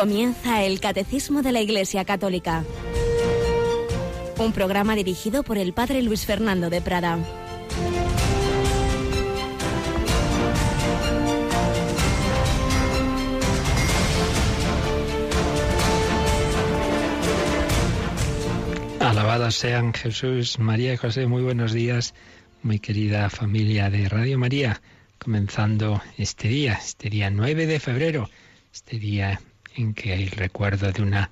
Comienza el Catecismo de la Iglesia Católica. Un programa dirigido por el Padre Luis Fernando de Prada. Alabados sean Jesús, María y José. Muy buenos días, muy querida familia de Radio María. Comenzando este día, este día 9 de febrero, este día en que hay recuerdo de una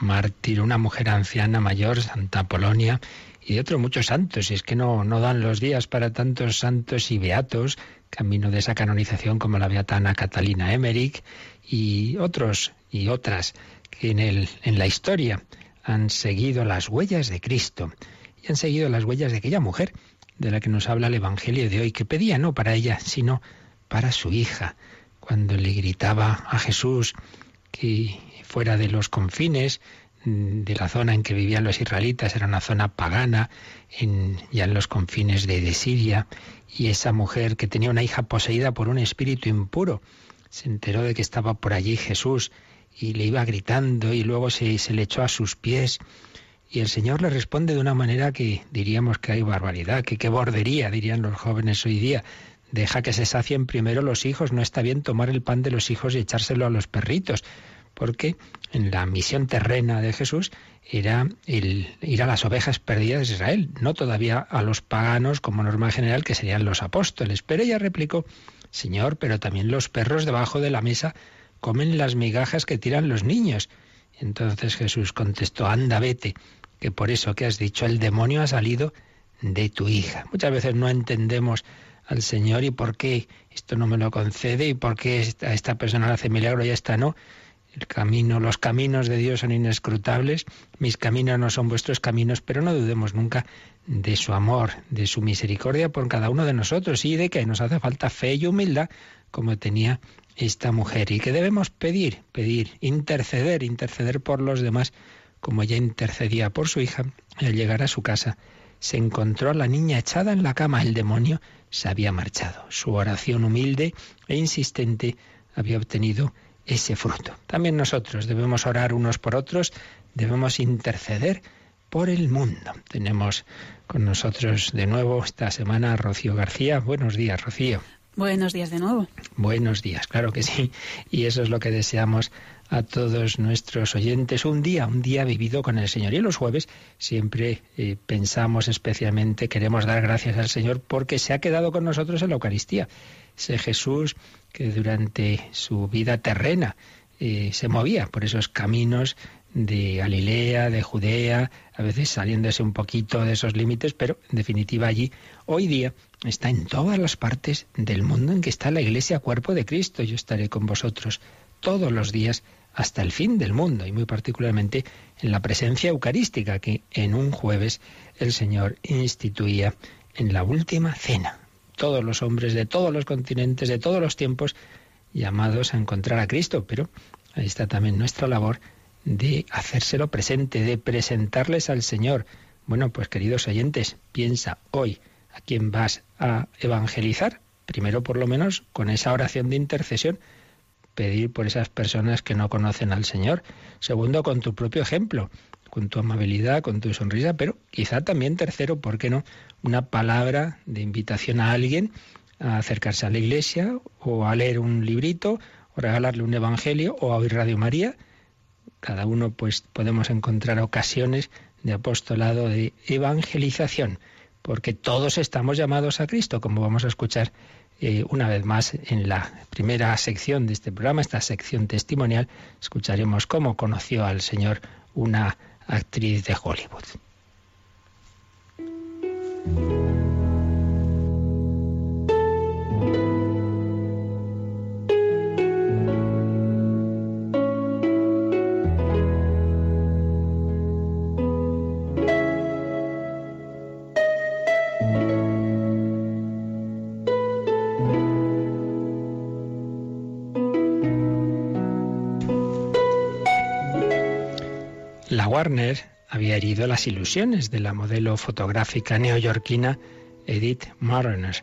mártir, una mujer anciana mayor, Santa Polonia, y de otros muchos santos. Y es que no, no dan los días para tantos santos y beatos, camino de esa canonización como la beatana Catalina Emmerich y otros y otras que en, el, en la historia han seguido las huellas de Cristo y han seguido las huellas de aquella mujer de la que nos habla el Evangelio de hoy, que pedía no para ella, sino para su hija, cuando le gritaba a Jesús, que fuera de los confines mm, de la zona en que vivían los israelitas, era una zona pagana, en, ya en los confines de, Siria, y esa mujer que tenía una hija poseída por un espíritu impuro, se enteró de que estaba por allí Jesús y le iba gritando y luego se, se le echó a sus pies. Y el Señor le responde de una manera que diríamos que hay barbaridad, que qué bordería, dirían los jóvenes hoy día. Deja que se sacien primero los hijos, no está bien tomar el pan de los hijos y echárselo a los perritos, porque en la misión terrena de Jesús era ir a las ovejas perdidas de Israel, no todavía a los paganos como norma general que serían los apóstoles. Pero ella replicó, Señor, pero también los perros debajo de la mesa comen las migajas que tiran los niños. Entonces Jesús contestó, anda, vete, que por eso que has dicho el demonio ha salido de tu hija. Muchas veces no entendemos al Señor y por qué esto no me lo concede y por qué a esta persona le hace milagro y a esta no. El camino, los caminos de Dios son inescrutables, mis caminos no son vuestros caminos, pero no dudemos nunca de su amor, de su misericordia por cada uno de nosotros y de que nos hace falta fe y humildad como tenía esta mujer y que debemos pedir, pedir, interceder, interceder por los demás como ella intercedía por su hija al llegar a su casa se encontró a la niña echada en la cama. El demonio se había marchado. Su oración humilde e insistente había obtenido ese fruto. También nosotros debemos orar unos por otros, debemos interceder por el mundo. Tenemos con nosotros de nuevo esta semana a Rocío García. Buenos días, Rocío. Buenos días de nuevo. Buenos días, claro que sí. Y eso es lo que deseamos a todos nuestros oyentes. Un día, un día vivido con el Señor. Y los jueves siempre eh, pensamos especialmente, queremos dar gracias al Señor porque se ha quedado con nosotros en la Eucaristía. Ese Jesús que durante su vida terrena eh, se movía por esos caminos de Galilea, de Judea, a veces saliéndose un poquito de esos límites, pero en definitiva allí hoy día está en todas las partes del mundo en que está la Iglesia cuerpo de Cristo. Yo estaré con vosotros todos los días hasta el fin del mundo y muy particularmente en la presencia eucarística que en un jueves el Señor instituía en la última cena. Todos los hombres de todos los continentes, de todos los tiempos, llamados a encontrar a Cristo, pero ahí está también nuestra labor de hacérselo presente, de presentarles al Señor. Bueno, pues queridos oyentes, piensa hoy a quién vas a evangelizar. Primero, por lo menos, con esa oración de intercesión, pedir por esas personas que no conocen al Señor. Segundo, con tu propio ejemplo, con tu amabilidad, con tu sonrisa, pero quizá también tercero, ¿por qué no? Una palabra de invitación a alguien a acercarse a la iglesia o a leer un librito o regalarle un evangelio o a oír Radio María cada uno pues podemos encontrar ocasiones de apostolado de evangelización, porque todos estamos llamados a Cristo, como vamos a escuchar eh, una vez más en la primera sección de este programa, esta sección testimonial, escucharemos cómo conoció al Señor una actriz de Hollywood. Warner había herido las ilusiones de la modelo fotográfica neoyorquina Edith Mariner,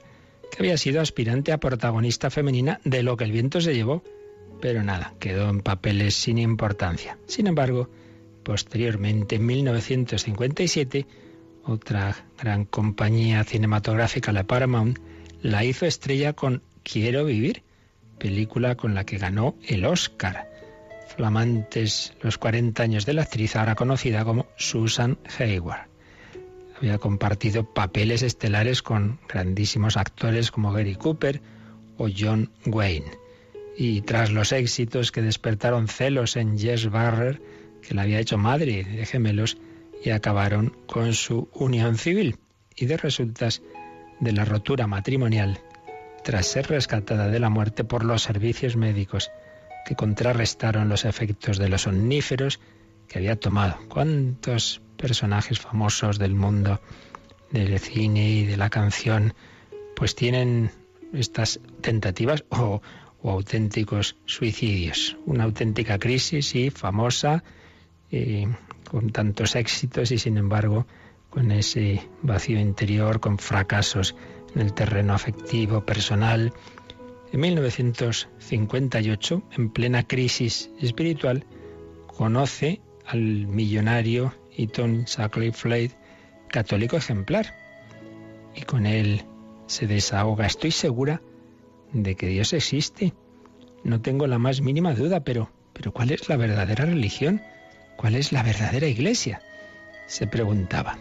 que había sido aspirante a protagonista femenina de Lo que el viento se llevó, pero nada, quedó en papeles sin importancia. Sin embargo, posteriormente, en 1957, otra gran compañía cinematográfica, la Paramount, la hizo estrella con Quiero vivir, película con la que ganó el Oscar. Flamantes los 40 años de la actriz, ahora conocida como Susan Hayward. Había compartido papeles estelares con grandísimos actores como Gary Cooper o John Wayne. Y tras los éxitos que despertaron celos en Jess Barrer, que la había hecho madre de gemelos, y acabaron con su unión civil. Y de resultas de la rotura matrimonial, tras ser rescatada de la muerte por los servicios médicos, que contrarrestaron los efectos de los omníferos que había tomado. ¿Cuántos personajes famosos del mundo del cine y de la canción pues tienen estas tentativas o, auténticos suicidios. Una auténtica crisis, y famosa, eh, con tantos éxitos y sin embargo con ese vacío interior, con fracasos en el terreno afectivo, personal. En 1958, en plena crisis espiritual, conoce al millonario Eaton Shackley Floyd, católico ejemplar, y con él se desahoga. Estoy segura de que Dios existe. No tengo la más mínima duda, pero, pero ¿cuál es la verdadera religión? ¿Cuál es la verdadera iglesia? Se preguntaba.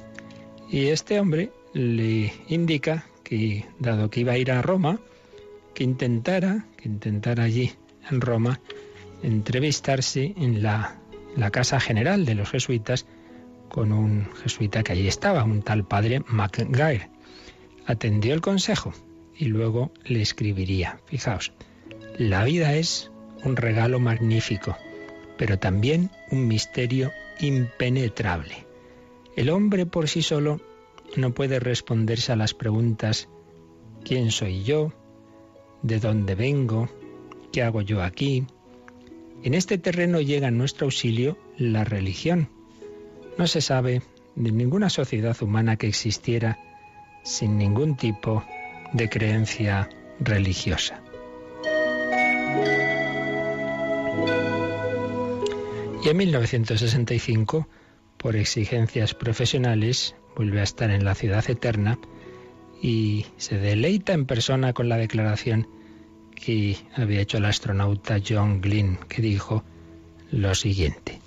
Y este hombre le indica que, dado que iba a ir a Roma, que intentara, que intentara allí en Roma entrevistarse en la, la casa general de los jesuitas con un jesuita que allí estaba, un tal padre MacGuire. Atendió el consejo y luego le escribiría. Fijaos, la vida es un regalo magnífico, pero también un misterio impenetrable. El hombre por sí solo no puede responderse a las preguntas ¿quién soy yo? ¿De dónde vengo? ¿Qué hago yo aquí? En este terreno llega en nuestro auxilio la religión. No se sabe de ninguna sociedad humana que existiera sin ningún tipo de creencia religiosa. Y en 1965, por exigencias profesionales, vuelve a estar en la ciudad eterna y se deleita en persona con la declaración que había hecho el astronauta John Glenn, que dijo lo siguiente.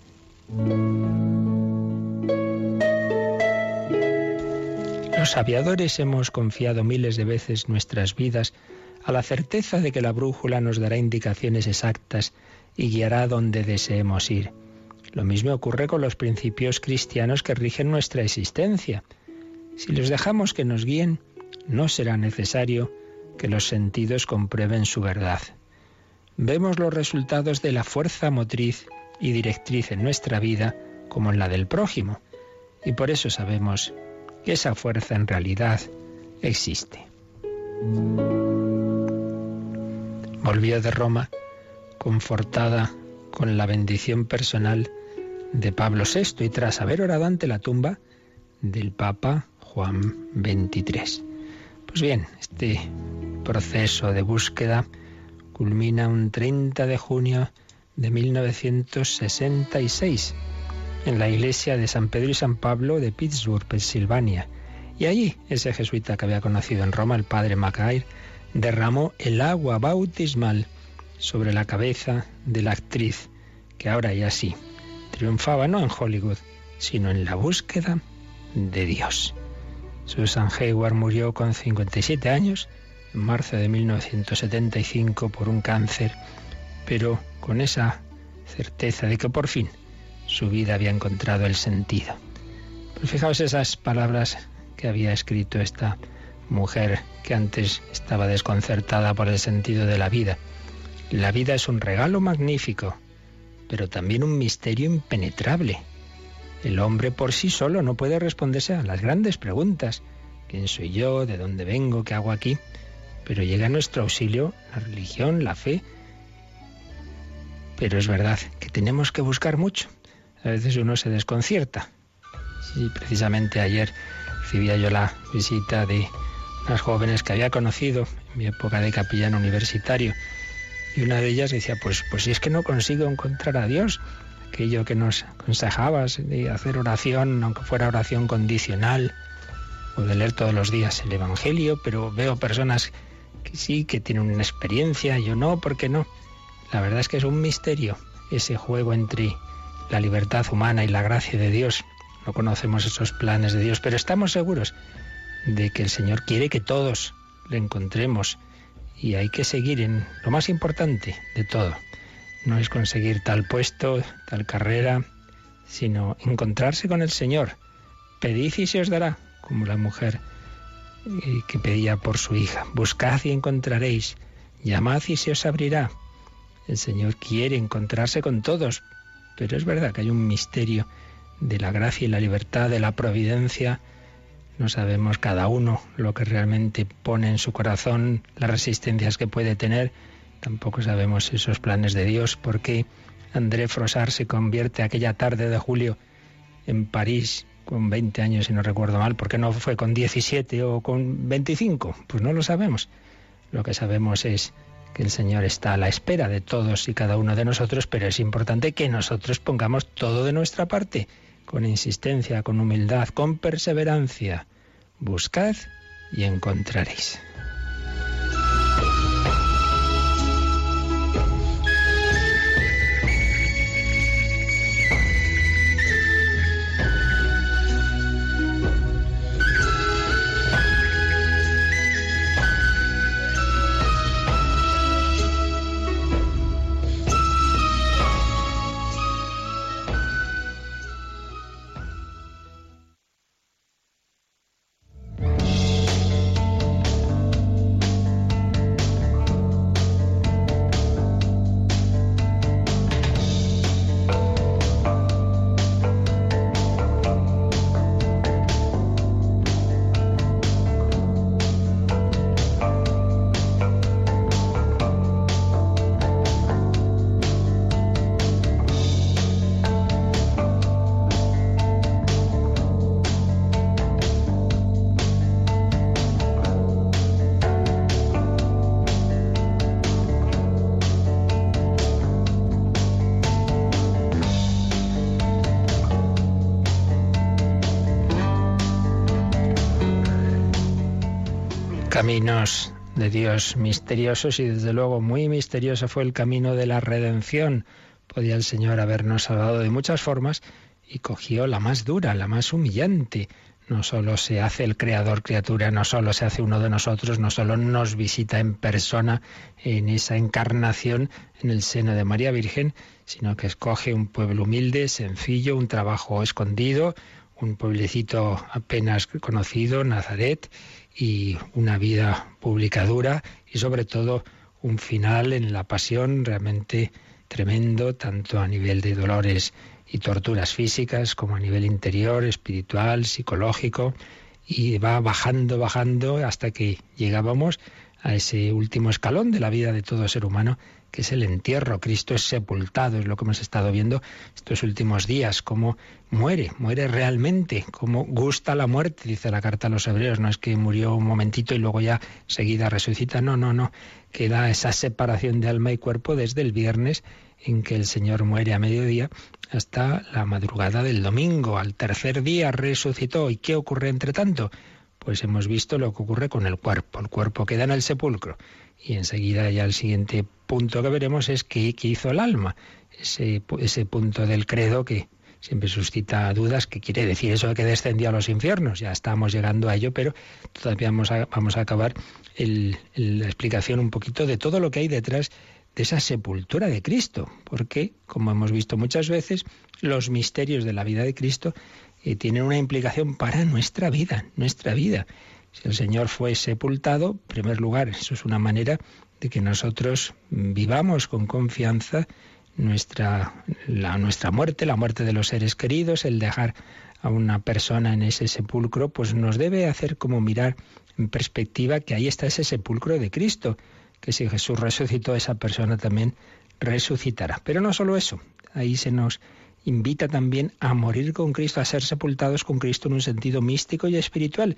Los aviadores hemos confiado miles de veces nuestras vidas a la certeza de que la brújula nos dará indicaciones exactas y guiará donde deseemos ir. Lo mismo ocurre con los principios cristianos que rigen nuestra existencia. Si los dejamos que nos guíen, no será necesario que los sentidos comprueben su verdad. Vemos los resultados de la fuerza motriz y directriz en nuestra vida como en la del prójimo, y por eso sabemos que esa fuerza en realidad existe. Volvió de Roma confortada con la bendición personal de Pablo VI y tras haber orado ante la tumba del Papa Juan XXIII. Pues bien, este proceso de búsqueda culmina un 30 de junio de 1966 en la iglesia de San Pedro y San Pablo de Pittsburgh, Pensilvania. Y allí ese jesuita que había conocido en Roma, el padre Macaire, derramó el agua bautismal sobre la cabeza de la actriz, que ahora ya sí triunfaba no en Hollywood, sino en la búsqueda de Dios. Susan Hayward murió con 57 años en marzo de 1975 por un cáncer, pero con esa certeza de que por fin su vida había encontrado el sentido. Pues fijaos esas palabras que había escrito esta mujer que antes estaba desconcertada por el sentido de la vida. La vida es un regalo magnífico, pero también un misterio impenetrable. El hombre por sí solo no puede responderse a las grandes preguntas. ¿Quién soy yo? ¿De dónde vengo? ¿Qué hago aquí? Pero llega a nuestro auxilio la religión, la fe. Pero es verdad que tenemos que buscar mucho a veces uno se desconcierta. Sí, precisamente ayer recibía yo la visita de unas jóvenes que había conocido en mi época de capellán universitario Y una de ellas decía, pues, pues si es que no consigo encontrar a Dios, aquello que nos aconsejabas de hacer oración, aunque fuera oración condicional, o de leer todos los días el Evangelio, pero veo personas que sí, que tienen una experiencia, yo no, ¿por qué no? La verdad es que es un misterio ese juego entre la libertad humana y la gracia de Dios. No conocemos esos planes de Dios, pero estamos seguros de que el Señor quiere que todos le encontremos y hay que seguir en lo más importante de todo. No es conseguir tal puesto, tal carrera, sino encontrarse con el Señor. Pedid y se os dará, como la mujer que pedía por su hija. Buscad y encontraréis. Llamad y se os abrirá. El Señor quiere encontrarse con todos, pero es verdad que hay un misterio de la gracia y la libertad, de la providencia. No sabemos cada uno lo que realmente pone en su corazón, las resistencias que puede tener. Tampoco sabemos esos planes de Dios, porque André Frossard se convierte aquella tarde de julio en París con 20 años, si no recuerdo mal. ¿Por qué no fue con 17 o con 25? Pues no lo sabemos. Lo que sabemos es que el Señor está a la espera de todos y cada uno de nosotros, pero es importante que nosotros pongamos todo de nuestra parte, con insistencia, con humildad, con perseverancia. Buscad y encontraréis. Caminos de Dios misteriosos y desde luego muy misterioso fue el camino de la redención. Podía el Señor habernos salvado de muchas formas y cogió la más dura, la más humillante. No solo se hace el creador criatura, no solo se hace uno de nosotros, no solo nos visita en persona en esa encarnación en el seno de María Virgen, sino que escoge un pueblo humilde, sencillo, un trabajo escondido, un pueblecito apenas conocido, Nazaret, y una vida pública dura y sobre todo un final en la pasión realmente tremendo, tanto a nivel de dolores y torturas físicas como a nivel interior, espiritual, psicológico, y va bajando, bajando hasta que llegábamos a ese último escalón de la vida de todo ser humano, que es el entierro. Cristo es sepultado, es lo que hemos estado viendo estos últimos días, cómo muere, muere realmente, cómo gusta la muerte, dice la carta a los hebreos, no es que murió un momentito y luego ya seguida resucita, no, no, no, queda esa separación de alma y cuerpo desde el viernes en que el Señor muere a mediodía hasta la madrugada del domingo, al tercer día resucitó. ¿Y qué ocurre entre tanto? Pues hemos visto lo que ocurre con el cuerpo. El cuerpo queda en el sepulcro y enseguida ya el siguiente punto que veremos es qué, hizo el alma, ese, punto del credo que siempre suscita dudas, qué quiere decir eso de que descendió a los infiernos. Ya estamos llegando a ello, pero todavía vamos a acabar la explicación un poquito de todo lo que hay detrás de esa sepultura de Cristo, porque, como hemos visto muchas veces, los misterios de la vida de Cristo eh, tienen una implicación para nuestra vida, nuestra vida. Si el Señor fue sepultado, en primer lugar, eso es una manera de que nosotros vivamos con confianza nuestra, la, nuestra muerte, la muerte de los seres queridos, el dejar a una persona en ese sepulcro, pues nos debe hacer como mirar en perspectiva que ahí está ese sepulcro de Cristo, que si Jesús resucitó, esa persona también resucitará. Pero no solo eso, ahí se nos invita también a morir con Cristo, a ser sepultados con Cristo en un sentido místico y espiritual.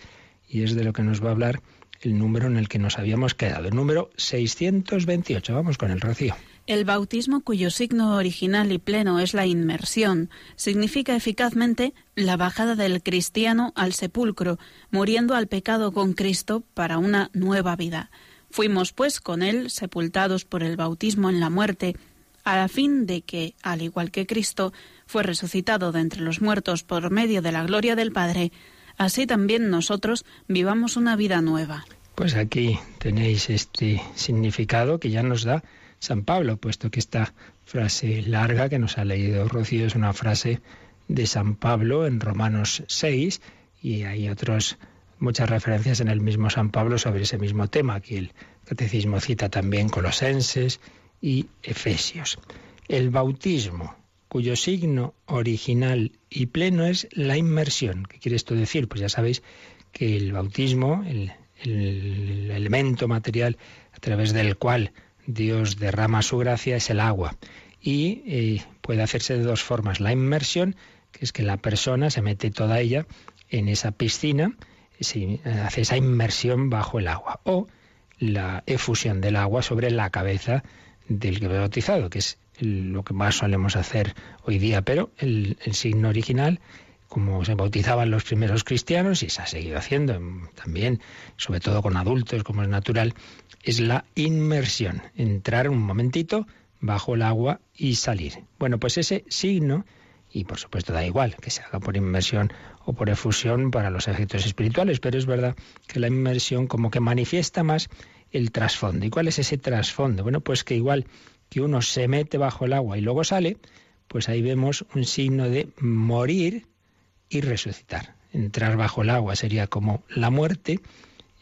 y es de lo que nos va a hablar el número en el que nos habíamos quedado, el número 628. Vamos con el rocío. El bautismo cuyo signo original y pleno es la inmersión significa eficazmente la bajada del cristiano al sepulcro, muriendo al pecado con Cristo para una nueva vida. Fuimos, pues, con él sepultados por el bautismo en la muerte, a fin de que, al igual que Cristo fue resucitado de entre los muertos por medio de la gloria del Padre, así también nosotros vivamos una vida nueva. Pues aquí tenéis este significado que ya nos da San Pablo, puesto que esta frase larga que nos ha leído Rocío es una frase de San Pablo en Romanos 6 y hay otros muchas referencias en el mismo San Pablo sobre ese mismo tema. Aquí el catecismo cita también Colosenses y Efesios. El bautismo, cuyo signo original y pleno es la inmersión. ¿Qué quiere esto decir? Pues ya sabéis que el bautismo, el, elemento material a través del cual Dios derrama su gracia es el agua. Y eh, puede hacerse de dos formas. La inmersión, que es que la persona se mete toda ella en esa piscina, hace esa inmersión bajo el agua. O la efusión del agua sobre la cabeza del que bautizado, que es lo que más solemos hacer hoy día, pero el, signo original como se bautizaban los primeros cristianos y se ha seguido haciendo también, sobre todo con adultos, como es natural, es la inmersión, entrar un momentito bajo el agua y salir. Bueno, pues ese signo, y por supuesto da igual que se haga por inmersión o por efusión para los efectos espirituales, pero es verdad que la inmersión como que manifiesta más el trasfondo. ¿Y cuál es ese trasfondo? Bueno, pues que igual que uno se mete bajo el agua y luego sale, pues ahí vemos un signo de morir y resucitar. Entrar bajo el agua sería como la muerte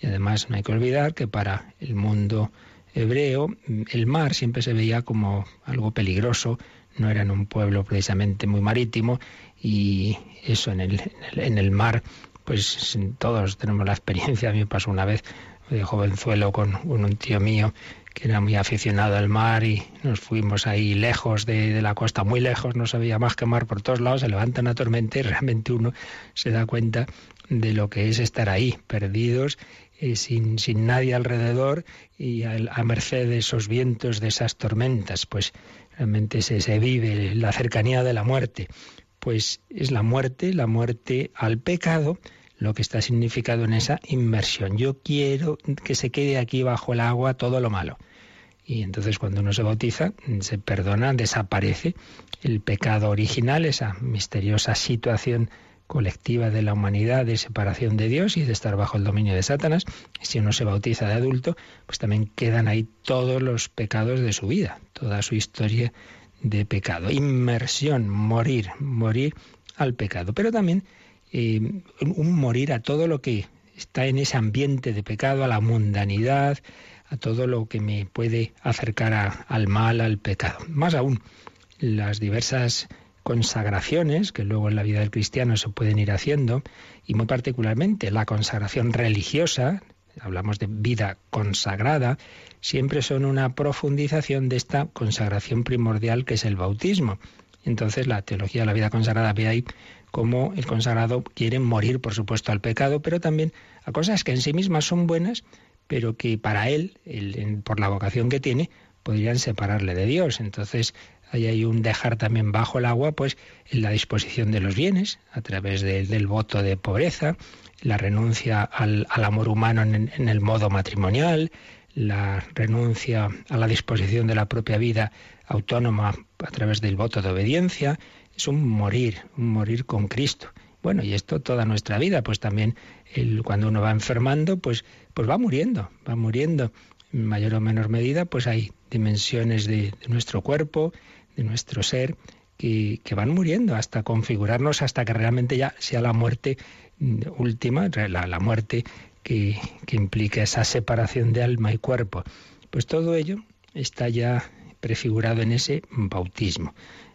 y además no hay que olvidar que para el mundo hebreo el mar siempre se veía como algo peligroso, no era en un pueblo precisamente muy marítimo y eso en el, en el mar pues todos tenemos la experiencia, a mí me pasó una vez de jovenzuelo con un tío mío que era muy aficionado al mar y nos fuimos ahí lejos de, la costa, muy lejos, no sabía más que mar por todos lados, se levanta una tormenta y realmente uno se da cuenta de lo que es estar ahí, perdidos, eh, sin, sin nadie alrededor y a, a, merced de esos vientos, de esas tormentas, pues realmente se, se vive la cercanía de la muerte. Pues es la muerte, la muerte al pecado, lo que está significado en esa inmersión. Yo quiero que se quede aquí bajo el agua todo lo malo. Y entonces cuando uno se bautiza, se perdona, desaparece el pecado original, esa misteriosa situación colectiva de la humanidad de separación de Dios y de estar bajo el dominio de Satanás. Si uno se bautiza de adulto, pues también quedan ahí todos los pecados de su vida, toda su historia de pecado. Inmersión, morir, morir al pecado. Pero también eh, un morir a todo lo que está en ese ambiente de pecado, a la mundanidad, a todo lo que me puede acercar al mal, al pecado. Más aún, las diversas consagraciones que luego en la vida del cristiano se pueden ir haciendo, y muy particularmente la consagración religiosa, hablamos de vida consagrada, siempre son una profundización de esta consagración primordial que es el bautismo. Entonces la teología de la vida consagrada ve ahí cómo el consagrado quiere morir, por supuesto, al pecado, pero también a cosas que en sí mismas son buenas, pero que para él, por la vocación que tiene, podrían separarle de Dios. Entonces, ahí hay un dejar también bajo el agua, pues en la disposición de los bienes, a través del voto de pobreza, la renuncia al, amor humano en el modo matrimonial, la renuncia a la disposición de la propia vida autónoma a través del voto de obediencia, es un morir, un morir con Cristo. Bueno, y esto toda nuestra vida, pues también el, cuando uno va enfermando, pues, pues va muriendo, va muriendo en mayor o menor medida, pues hay dimensiones de, nuestro cuerpo, de nuestro ser, que, que, van muriendo hasta configurarnos, hasta que realmente ya sea la muerte última, la, la muerte que, que implica esa separación de alma y cuerpo. Pues todo ello está ya prefigurado en ese bautismo.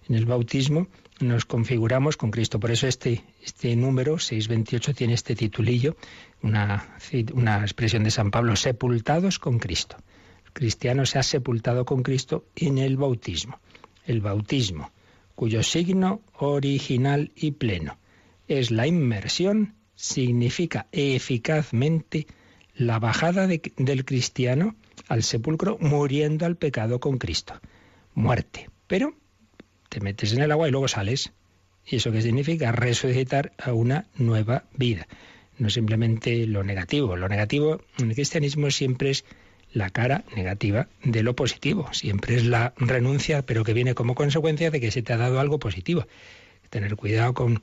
En el bautismo nos configuramos con Cristo. Por eso este, este número 628 tiene este titulillo, una, una expresión de San Pablo, sepultados con Cristo. El cristiano se ha sepultado con Cristo en el bautismo. El bautismo, cuyo signo original y pleno es la inmersión, significa eficazmente la bajada del cristiano al sepulcro muriendo al pecado con Cristo. Muerte. Pero te metes en el agua y luego sales. ¿Y eso qué significa? Resucitar a una nueva vida. No simplemente lo negativo. Lo negativo en el cristianismo siempre es la cara negativa de lo positivo. Siempre es la renuncia, pero que viene como consecuencia de que se te ha dado algo positivo. Tener cuidado con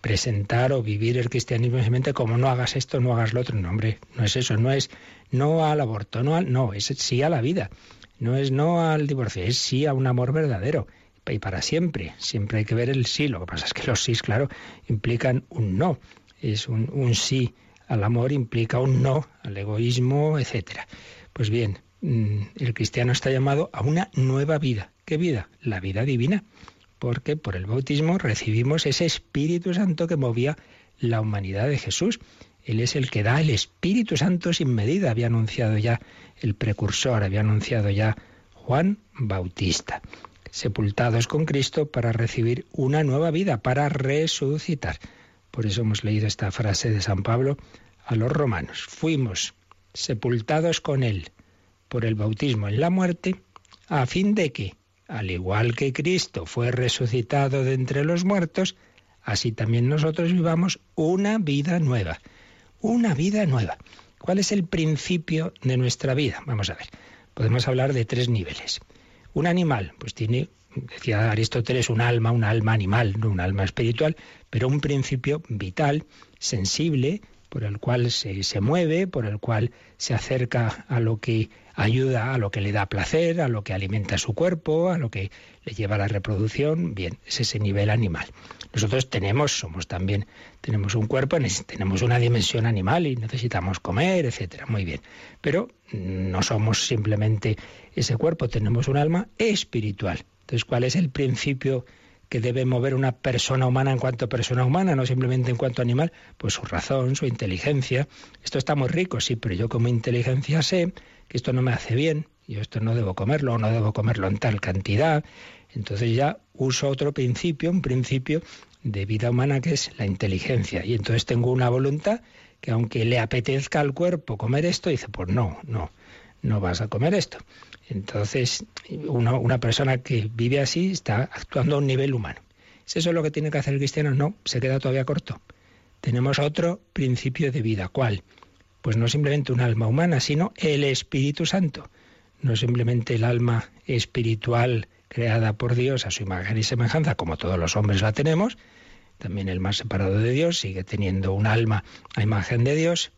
presentar o vivir el cristianismo simplemente como no hagas esto, no hagas lo otro. No, hombre, no es eso, no es no al aborto, no al, no, es sí a la vida. No es no al divorcio, es sí a un amor verdadero y para siempre. Siempre hay que ver el sí. Lo que pasa es que los sí, claro, implican un no. Es un, un sí al amor implica un no al egoísmo, etcétera. Pues bien, mm, el cristiano está llamado a una nueva vida. ¿Qué vida? La vida divina. Porque por el bautismo recibimos ese Espíritu Santo que movía la humanidad de Jesús. Él es el que da el Espíritu Santo sin medida. Había anunciado ya el precursor, había anunciado ya Juan Bautista. Sepultados con Cristo para recibir una nueva vida, para resucitar. Por eso hemos leído esta frase de San Pablo a los romanos. Fuimos sepultados con Él por el bautismo en la muerte, a fin de que, al igual que Cristo fue resucitado de entre los muertos, así también nosotros vivamos una vida nueva. Una vida nueva. ¿Cuál es el principio de nuestra vida? Vamos a ver. Podemos hablar de tres niveles. Un animal, pues tiene, decía Aristóteles, un alma, un alma animal, no un alma espiritual, pero un principio vital, sensible, por el cual se, se, mueve, por el cual se acerca a lo que ayuda, a lo que le da placer, a lo que alimenta su cuerpo, a lo que le lleva a la reproducción. Bien, es ese nivel animal. Nosotros tenemos, somos también, tenemos un cuerpo, tenemos una dimensión animal y necesitamos comer, etcétera. Muy bien. Pero no somos simplemente ese cuerpo, tenemos un alma espiritual. Entonces, ¿cuál es el principio? que debe mover una persona humana en cuanto persona humana, no simplemente en cuanto animal, pues su razón, su inteligencia. Esto está muy rico, sí, pero yo como inteligencia sé que esto no me hace bien, yo esto no debo comerlo, o no debo comerlo en tal cantidad. Entonces ya uso otro principio, un principio de vida humana que es la inteligencia. Y entonces tengo una voluntad que aunque le apetezca al cuerpo comer esto, dice, pues no, no, no vas a comer esto. Entonces, una persona que vive así está actuando a un nivel humano. ¿Es eso lo que tiene que hacer el cristiano? No, se queda todavía corto. Tenemos otro principio de vida. ¿Cuál? Pues no simplemente un alma humana, sino el Espíritu Santo. No simplemente el alma espiritual creada por Dios a su imagen y semejanza, como todos los hombres la tenemos. También el más separado de Dios sigue teniendo un alma a imagen de Dios,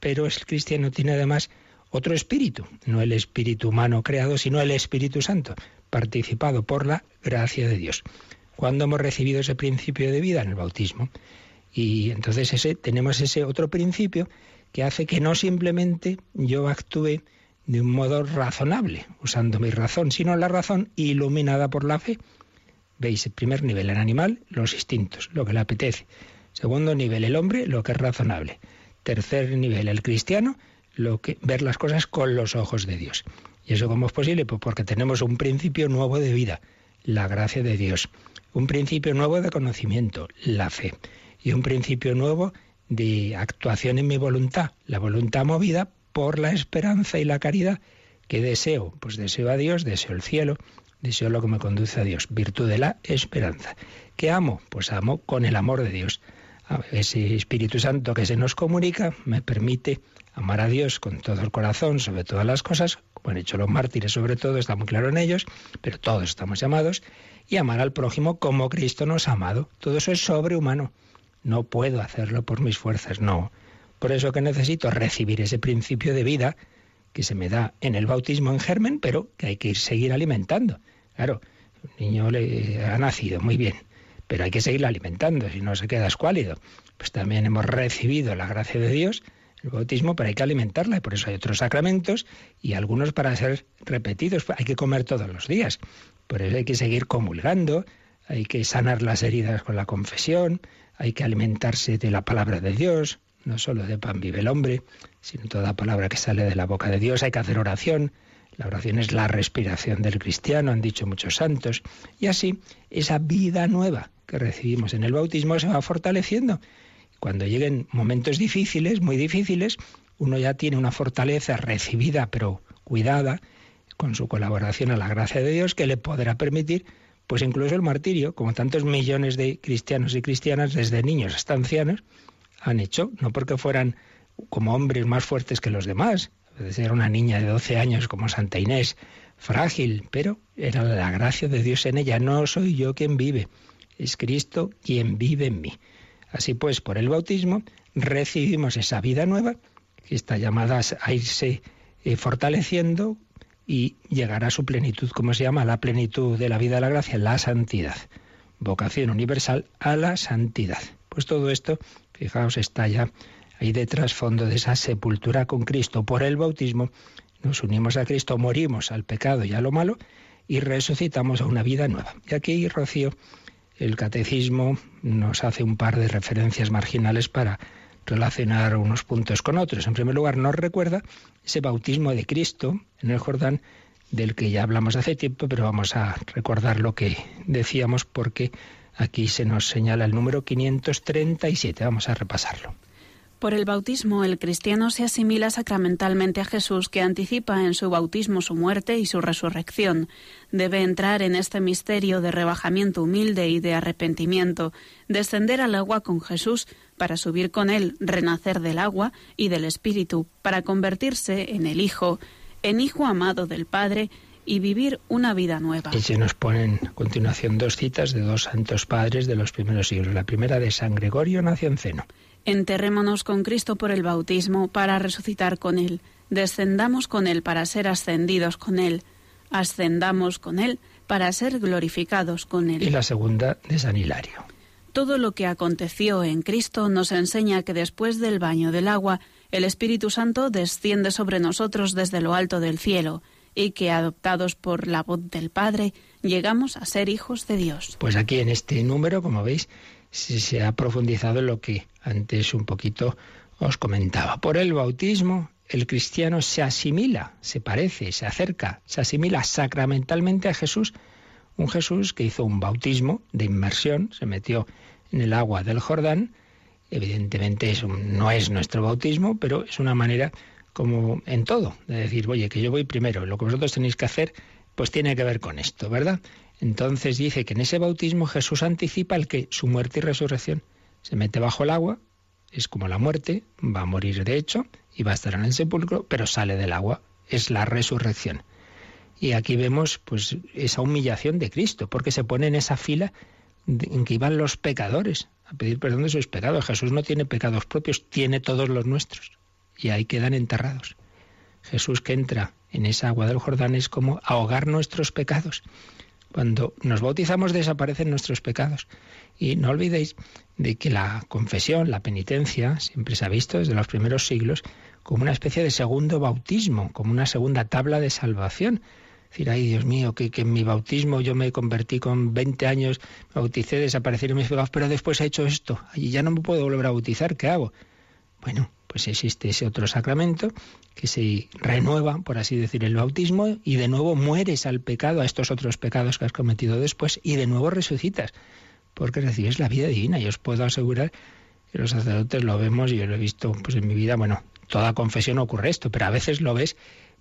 pero el cristiano tiene además otro espíritu, no el espíritu humano creado, sino el Espíritu Santo, participado por la gracia de Dios. Cuando hemos recibido ese principio de vida en el bautismo, y entonces ese, tenemos ese otro principio que hace que no simplemente yo actúe de un modo razonable, usando mi razón, sino la razón iluminada por la fe. Veis, el primer nivel, el animal, los instintos, lo que le apetece. Segundo nivel, el hombre, lo que es razonable. Tercer nivel, el cristiano, lo que, ver las cosas con los ojos de Dios. ¿Y eso cómo es posible? Pues porque tenemos un principio nuevo de vida, la gracia de Dios. Un principio nuevo de conocimiento, la fe. Y un principio nuevo de actuación en mi voluntad, la voluntad movida por la esperanza y la caridad. que deseo? Pues deseo a Dios, deseo el cielo, deseo lo que me conduce a Dios, virtud de la esperanza. ¿Qué amo? Pues amo con el amor de Dios. Ese Espíritu Santo que se nos comunica me permite amar a Dios con todo el corazón, sobre todas las cosas, como han hecho los mártires sobre todo, está muy claro en ellos, pero todos estamos llamados, y amar al prójimo como Cristo nos ha amado. Todo eso es sobrehumano. No puedo hacerlo por mis fuerzas, no. Por eso que necesito recibir ese principio de vida que se me da en el bautismo en germen, pero que hay que ir seguir alimentando. Claro, un niño le ha nacido muy bien, pero hay que seguir alimentando, si no se queda escuálido. Pues también hemos recibido la gracia de Dios el bautismo, pero hay que alimentarla y por eso hay otros sacramentos y algunos para ser repetidos. Hay que comer todos los días. Por eso hay que seguir comulgando, hay que sanar las heridas con la confesión, hay que alimentarse de la palabra de Dios, no solo de pan vive el hombre, sino toda palabra que sale de la boca de Dios. Hay que hacer oración. La oración es la respiración del cristiano, han dicho muchos santos. Y así, esa vida nueva que recibimos en el bautismo se va fortaleciendo cuando lleguen momentos difíciles, muy difíciles, uno ya tiene una fortaleza recibida pero cuidada con su colaboración a la gracia de Dios que le podrá permitir pues incluso el martirio, como tantos millones de cristianos y cristianas desde niños hasta ancianos han hecho, no porque fueran como hombres más fuertes que los demás, era una niña de 12 años como Santa Inés, frágil, pero era la gracia de Dios en ella, no soy yo quien vive, es Cristo quien vive en mí. Así pues, por el bautismo recibimos esa vida nueva que está llamada a irse eh, fortaleciendo y llegar a su plenitud, como se llama, la plenitud de la vida de la gracia, la santidad. Vocación universal a la santidad. Pues todo esto, fijaos, está ya ahí detrás fondo de esa sepultura con Cristo. Por el bautismo nos unimos a Cristo, morimos al pecado y a lo malo y resucitamos a una vida nueva. Y aquí, Rocío, el catecismo nos hace un par de referencias marginales para relacionar unos puntos con otros. En primer lugar, nos recuerda ese bautismo de Cristo en el Jordán, del que ya hablamos hace tiempo, pero vamos a recordar lo que decíamos porque aquí se nos señala el número 537. Vamos a repasarlo. Por el bautismo, el cristiano se asimila sacramentalmente a Jesús, que anticipa en su bautismo su muerte y su resurrección. Debe entrar en este misterio de rebajamiento humilde y de arrepentimiento, descender al agua con Jesús para subir con él, renacer del agua y del Espíritu, para convertirse en el Hijo, en Hijo amado del Padre, y vivir una vida nueva. Y se nos ponen a continuación dos citas de dos santos padres de los primeros siglos. La primera de San Gregorio Nacianceno. Enterrémonos con Cristo por el bautismo para resucitar con Él. Descendamos con Él para ser ascendidos con Él. Ascendamos con Él para ser glorificados con Él. Y la segunda de San Hilario. Todo lo que aconteció en Cristo nos enseña que después del baño del agua, el Espíritu Santo desciende sobre nosotros desde lo alto del cielo y que, adoptados por la voz del Padre, llegamos a ser hijos de Dios. Pues aquí en este número, como veis, se ha profundizado en lo que antes un poquito os comentaba. Por el bautismo, el cristiano se asimila, se parece, se acerca, se asimila sacramentalmente a Jesús, un Jesús que hizo un bautismo de inmersión, se metió en el agua del Jordán. Evidentemente eso no es nuestro bautismo, pero es una manera como en todo, de decir, oye, que yo voy primero, lo que vosotros tenéis que hacer, pues tiene que ver con esto, ¿verdad? Entonces dice que en ese bautismo Jesús anticipa el que su muerte y resurrección se mete bajo el agua, es como la muerte, va a morir de hecho y va a estar en el sepulcro, pero sale del agua, es la resurrección. Y aquí vemos pues esa humillación de Cristo, porque se pone en esa fila en que iban los pecadores a pedir perdón de sus pecados. Jesús no tiene pecados propios, tiene todos los nuestros y ahí quedan enterrados. Jesús que entra en esa agua del Jordán es como ahogar nuestros pecados. Cuando nos bautizamos desaparecen nuestros pecados. Y no olvidéis de que la confesión, la penitencia, siempre se ha visto desde los primeros siglos como una especie de segundo bautismo, como una segunda tabla de salvación. Decir, ay Dios mío, que, que en mi bautismo yo me convertí con 20 años, me bauticé, desaparecieron mis pecados, pero después he hecho esto, y ya no me puedo volver a bautizar, ¿qué hago? Bueno, pues existe ese otro sacramento que se renueva, por así decir, el bautismo y de nuevo mueres al pecado, a estos otros pecados que has cometido después y de nuevo resucitas, porque recibes la vida divina. Y os puedo asegurar que los sacerdotes lo vemos, y yo lo he visto pues en mi vida, bueno, toda confesión ocurre esto, pero a veces lo ves,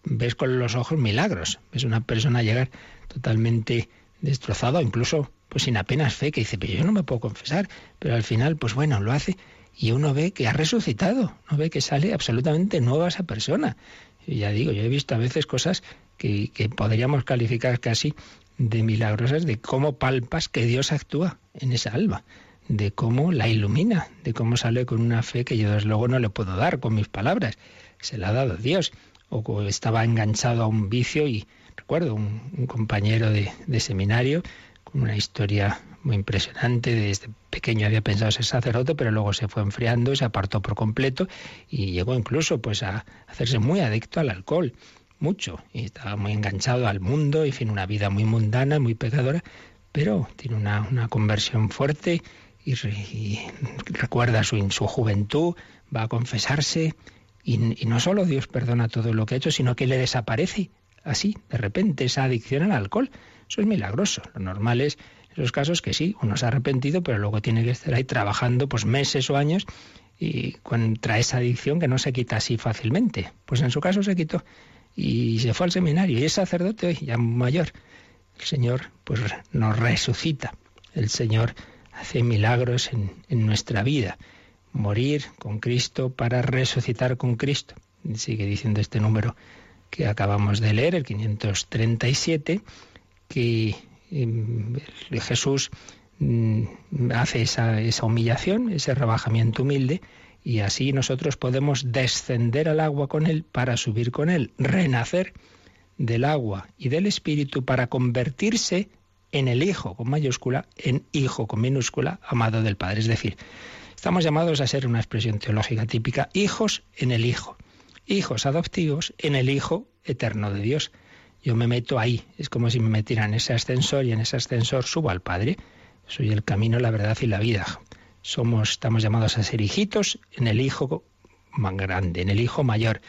ves con los ojos milagros, ves una persona llegar totalmente destrozado, incluso pues sin apenas fe, que dice, pero yo no me puedo confesar, pero al final, pues bueno, lo hace y uno ve que ha resucitado, no ve que sale absolutamente nueva esa persona. Y ya digo, yo he visto a veces cosas que, que podríamos calificar casi de milagrosas, de cómo palpas que Dios actúa en esa alma, de cómo la ilumina, de cómo sale con una fe que yo desde luego no le puedo dar con mis palabras, se la ha dado Dios, o estaba enganchado a un vicio y recuerdo un, compañero de, seminario con una historia muy impresionante. Desde pequeño había pensado ser sacerdote, pero luego se fue enfriando y se apartó por completo y llegó incluso pues a hacerse muy adicto al alcohol, mucho, y estaba muy enganchado al mundo, y fin, una vida muy mundana, muy pecadora, pero tiene una, una conversión fuerte y, y recuerda su, su juventud, va a confesarse y, no solo Dios perdona todo lo que ha hecho, sino que le desaparece así, de repente, esa adicción al alcohol. Eso es milagroso. Lo normal es Esos casos que sí, uno se ha arrepentido, pero luego tiene que estar ahí trabajando pues meses o años y contra esa adicción que no se quita así fácilmente. Pues en su caso se quitó y se fue al seminario y es sacerdote hoy, ya mayor. El Señor pues nos resucita. El Señor hace milagros en, en nuestra vida. Morir con Cristo para resucitar con Cristo. Sigue diciendo este número que acabamos de leer, el 537, que em, Jesús mm, hace esa, esa humillación, ese rebajamiento humilde, y así nosotros podemos descender al agua con Él para subir con Él, renacer del agua y del Espíritu para convertirse en el Hijo con mayúscula, en Hijo con minúscula, amado del Padre. Es decir, estamos llamados a ser una expresión teológica típica, hijos en el Hijo hijos adoptivos en el Hijo eterno de Dios. Yo me meto ahí, es como si me metiera en ese ascensor y en ese ascensor subo al Padre. Soy el camino, la verdad y la vida. Somos, estamos llamados a ser hijitos en el Hijo más grande, en el Hijo mayor,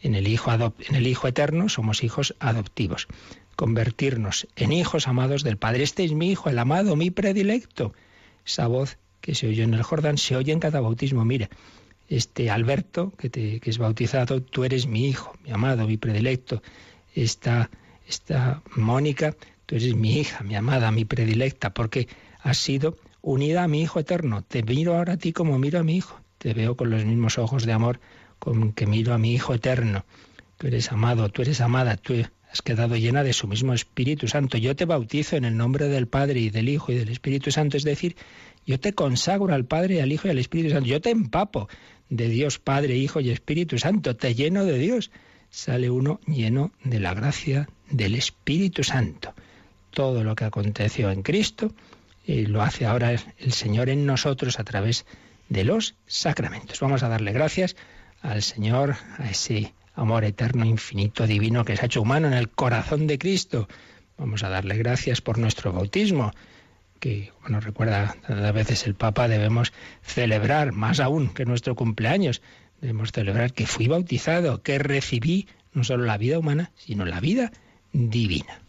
en el Hijo, en el Hijo eterno somos hijos adoptivos. Convertirnos en hijos amados del Padre. Este es mi Hijo, el amado, mi predilecto. Esa voz que se oyó en el Jordán se oye en cada bautismo. Mire, este Alberto, que, te, que es bautizado, tú eres mi hijo, mi amado, mi predilecto. Esta, esta Mónica, tú eres mi hija, mi amada, mi predilecta, porque has sido unida a mi Hijo eterno. Te miro ahora a ti como miro a mi Hijo. Te veo con los mismos ojos de amor con que miro a mi Hijo eterno. Tú eres amado, tú eres amada, tú has quedado llena de su mismo Espíritu Santo. Yo te bautizo en el nombre del Padre y del Hijo y del Espíritu Santo, es decir, yo te consagro al Padre, al Hijo y al Espíritu Santo. Yo te empapo de Dios Padre, Hijo y Espíritu Santo. Te lleno de Dios. Sale uno lleno de la gracia del Espíritu Santo. Todo lo que aconteció en Cristo eh, lo hace ahora el Señor en nosotros a través de los sacramentos. Vamos a darle gracias al Señor, a ese amor eterno, infinito, divino que se ha hecho humano en el corazón de Cristo. Vamos a darle gracias por nuestro bautismo que, bueno, recuerda, a veces el Papa debemos celebrar, más aún que nuestro cumpleaños, debemos celebrar que fui bautizado, que recibí no solo la vida humana, sino la vida divina.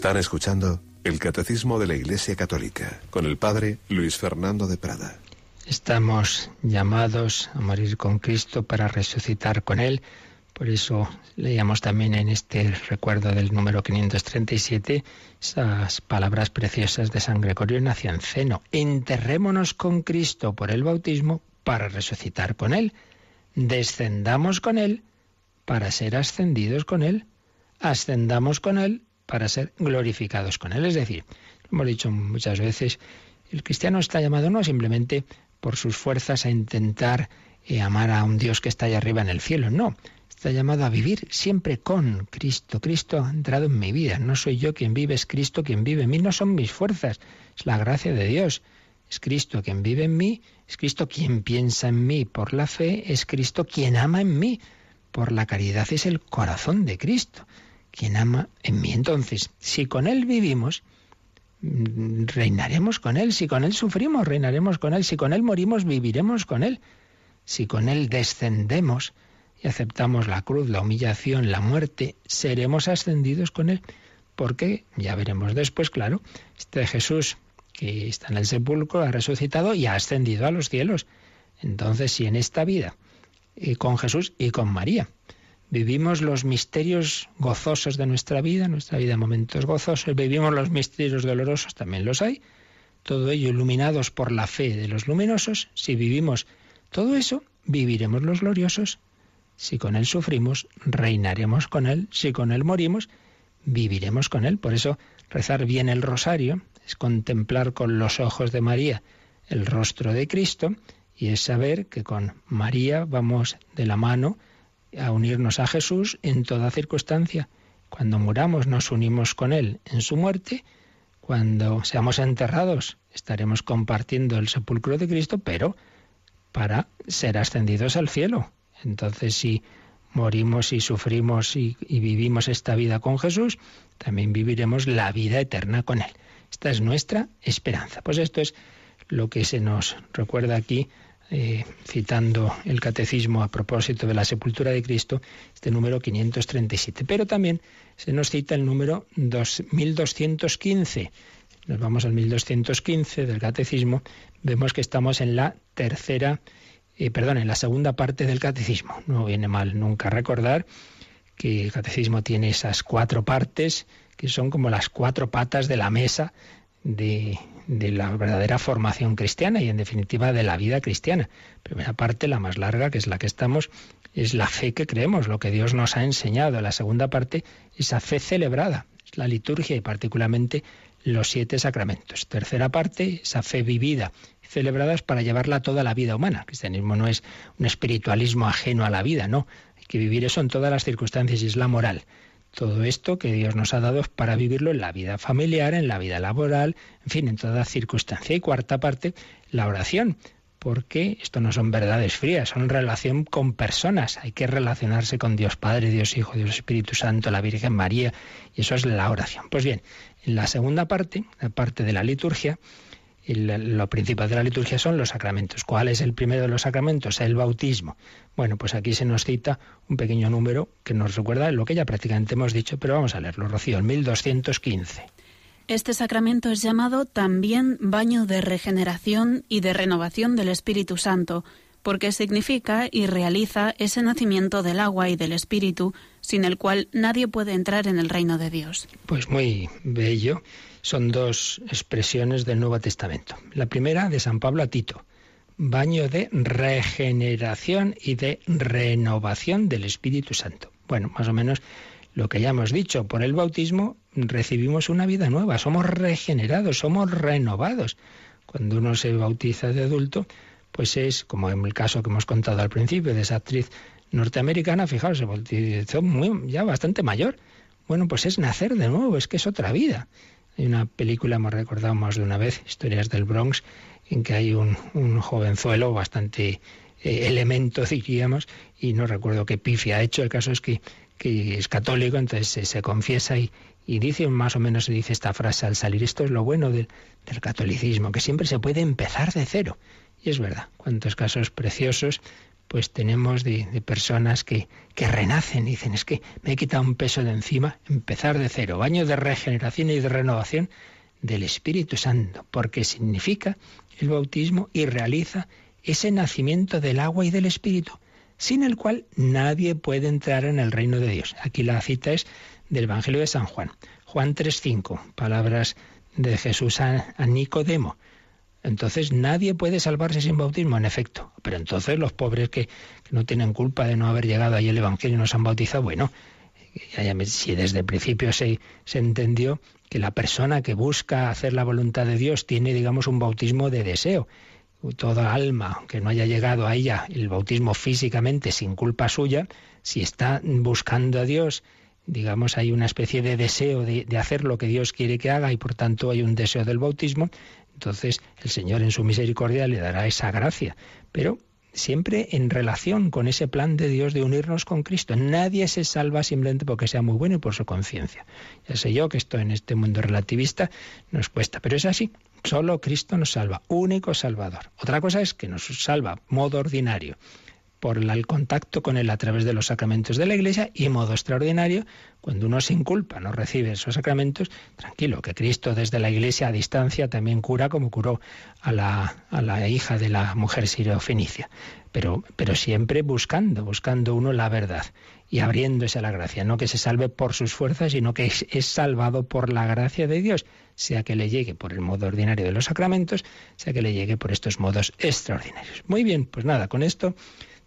Están escuchando el Catecismo de la Iglesia Católica con el Padre Luis Fernando de Prada. Estamos llamados a morir con Cristo para resucitar con Él. Por eso leíamos también en este recuerdo del número 537 esas palabras preciosas de San Gregorio Nacianceno. Enterrémonos con Cristo por el bautismo para resucitar con Él. Descendamos con Él para ser ascendidos con Él. Ascendamos con Él para ser glorificados con Él. Es decir, hemos dicho muchas veces, el cristiano está llamado no simplemente por sus fuerzas a intentar eh, amar a un Dios que está allá arriba en el cielo, no. está llamado a vivir siempre con Cristo. Cristo ha entrado en mi vida. No soy yo quien vive, es Cristo quien vive en mí. No son mis fuerzas, es la gracia de Dios. Es Cristo quien vive en mí, es Cristo quien piensa en mí por la fe, es Cristo quien ama en mí por la caridad. Es el corazón de Cristo quien ama en mí. Entonces, si con Él vivimos, mm, reinaremos con Él. Si con Él sufrimos, reinaremos con Él. Si con Él morimos, viviremos con Él. Si con Él descendemos y aceptamos la cruz, la humillación, la muerte, seremos ascendidos con Él. Porque, ya veremos después, claro, este Jesús que está en el sepulcro ha resucitado y ha ascendido a los cielos. Entonces, si en esta vida, y con Jesús y con María, vivimos los misterios gozosos de nuestra vida, nuestra vida momentos gozosos, vivimos los misterios dolorosos, también los hay, todo ello iluminados por la fe de los luminosos, si vivimos todo eso, viviremos los gloriosos. Si con Él sufrimos, reinaremos con Él. Si con Él morimos, viviremos con Él. Por eso rezar bien el rosario es contemplar con los ojos de María el rostro de Cristo y es saber que con María vamos de la mano a unirnos a Jesús en toda circunstancia. Cuando muramos nos unimos con Él en su muerte, cuando seamos enterrados estaremos compartiendo el sepulcro de Cristo, pero para ser ascendidos al cielo. Entonces, si morimos y sufrimos y, vivimos esta vida con Jesús, también viviremos la vida eterna con Él. Esta es nuestra esperanza. Pues esto es lo que se nos recuerda aquí, eh, citando el catecismo a propósito de la sepultura de Cristo, este número 537. Pero también se nos cita el número 2215. Nos vamos al 1215 del catecismo, vemos que estamos en la tercera, eh, perdón, en la segunda parte del catecismo. No viene mal nunca recordar que el catecismo tiene esas cuatro partes que son como las cuatro patas de la mesa de, de, la verdadera formación cristiana y en definitiva de la vida cristiana. Primera parte, la más larga, que es la que estamos, es la fe que creemos, lo que Dios nos ha enseñado. La segunda parte, esa fe celebrada, es la liturgia y particularmente los siete sacramentos. Tercera parte, esa fe vivida celebrada es para llevarla toda la vida humana. El cristianismo no es un espiritualismo ajeno a la vida, no. Hay que vivir eso en todas las circunstancias y es la moral. Todo esto que Dios nos ha dado para vivirlo en la vida familiar, en la vida laboral, en fin, en toda circunstancia. Y cuarta parte, la oración, porque esto no son verdades frías, son relación con personas. Hay que relacionarse con Dios Padre, Dios Hijo, Dios Espíritu Santo, la Virgen María, y eso es la oración. Pues bien, en la segunda parte, la parte de la liturgia, lo principal de la liturgia son los sacramentos. ¿Cuál es el primero de los sacramentos? El bautismo. Bueno, pues aquí se nos cita un pequeño número que nos recuerda lo que ya prácticamente hemos dicho, pero vamos a leerlo, Rocío, el 1215. Este sacramento es llamado también baño de regeneración y de renovación del Espíritu Santo, porque significa y realiza ese nacimiento del agua y del Espíritu, sin el cual nadie puede entrar en el reino de Dios. Pues muy bello son dos expresiones del Nuevo Testamento. La primera de San Pablo a Tito, baño de regeneración y de renovación del Espíritu Santo. Bueno, más o menos lo que ya hemos dicho, por el bautismo recibimos una vida nueva, somos regenerados, somos renovados. Cuando uno se bautiza de adulto, pues es, como en el caso que hemos contado al principio de esa actriz norteamericana, fijaos, bautizó muy, ya bastante mayor. Bueno, pues es nacer de nuevo, es que es otra vida. Hay una película, hemos recordado más de una vez, Historias del Bronx, en que hay un, jovenzuelo bastante eh, elemento, diríamos, y no recuerdo qué pifia ha hecho. El caso es que, es católico, entonces se, confiesa y, dice más o menos dice esta frase al salir. Esto es lo bueno del, del catolicismo, que siempre se puede empezar de cero. Y es verdad, cuántos casos preciosos pues tenemos de, personas que, renacen y dicen, es que me he quitado un peso de encima, empezar de cero, baño de regeneración y de renovación del Espíritu Santo, porque significa el bautismo y realiza ese nacimiento del agua y del Espíritu, sin el cual nadie puede entrar en el reino de Dios. Aquí la cita es del Evangelio de San Juan. Juan 3.5, palabras de Jesús a Nicodemo. Entonces nadie puede salvarse sin bautismo, en efecto. Pero entonces los pobres que, no tienen culpa de no haber llegado ahí el Evangelio y no se han bautizado, bueno, si desde el principio se, se entendió que la persona que busca hacer la voluntad de Dios tiene, digamos, un bautismo de deseo, toda alma que no haya llegado a ella el bautismo físicamente sin culpa suya, si está buscando a Dios, digamos, hay una especie de deseo de, de, hacer lo que Dios quiere que haga y por tanto hay un deseo del bautismo, entonces el Señor en su misericordia le dará esa gracia. Pero siempre en relación con ese plan de Dios de unirnos con Cristo. Nadie se salva simplemente porque sea muy bueno y por su conciencia. Ya sé yo que esto en este mundo relativista nos cuesta, pero es así. Solo Cristo nos salva, único Salvador. Otra cosa es que nos salva modo ordinario por el contacto con Él a través de los sacramentos de la Iglesia y modo extraordinario, cuando uno sin culpa no recibe esos sacramentos, tranquilo, que Cristo desde la Iglesia a distancia también cura como curó a la, a la hija de la mujer sirio-fenicia, pero, pero siempre buscando, buscando uno la verdad y abriéndose a la gracia, no que se salve por sus fuerzas, sino que es, es salvado por la gracia de Dios, sea que le llegue por el modo ordinario de los sacramentos, sea que le llegue por estos modos extraordinarios. Muy bien, pues nada, con esto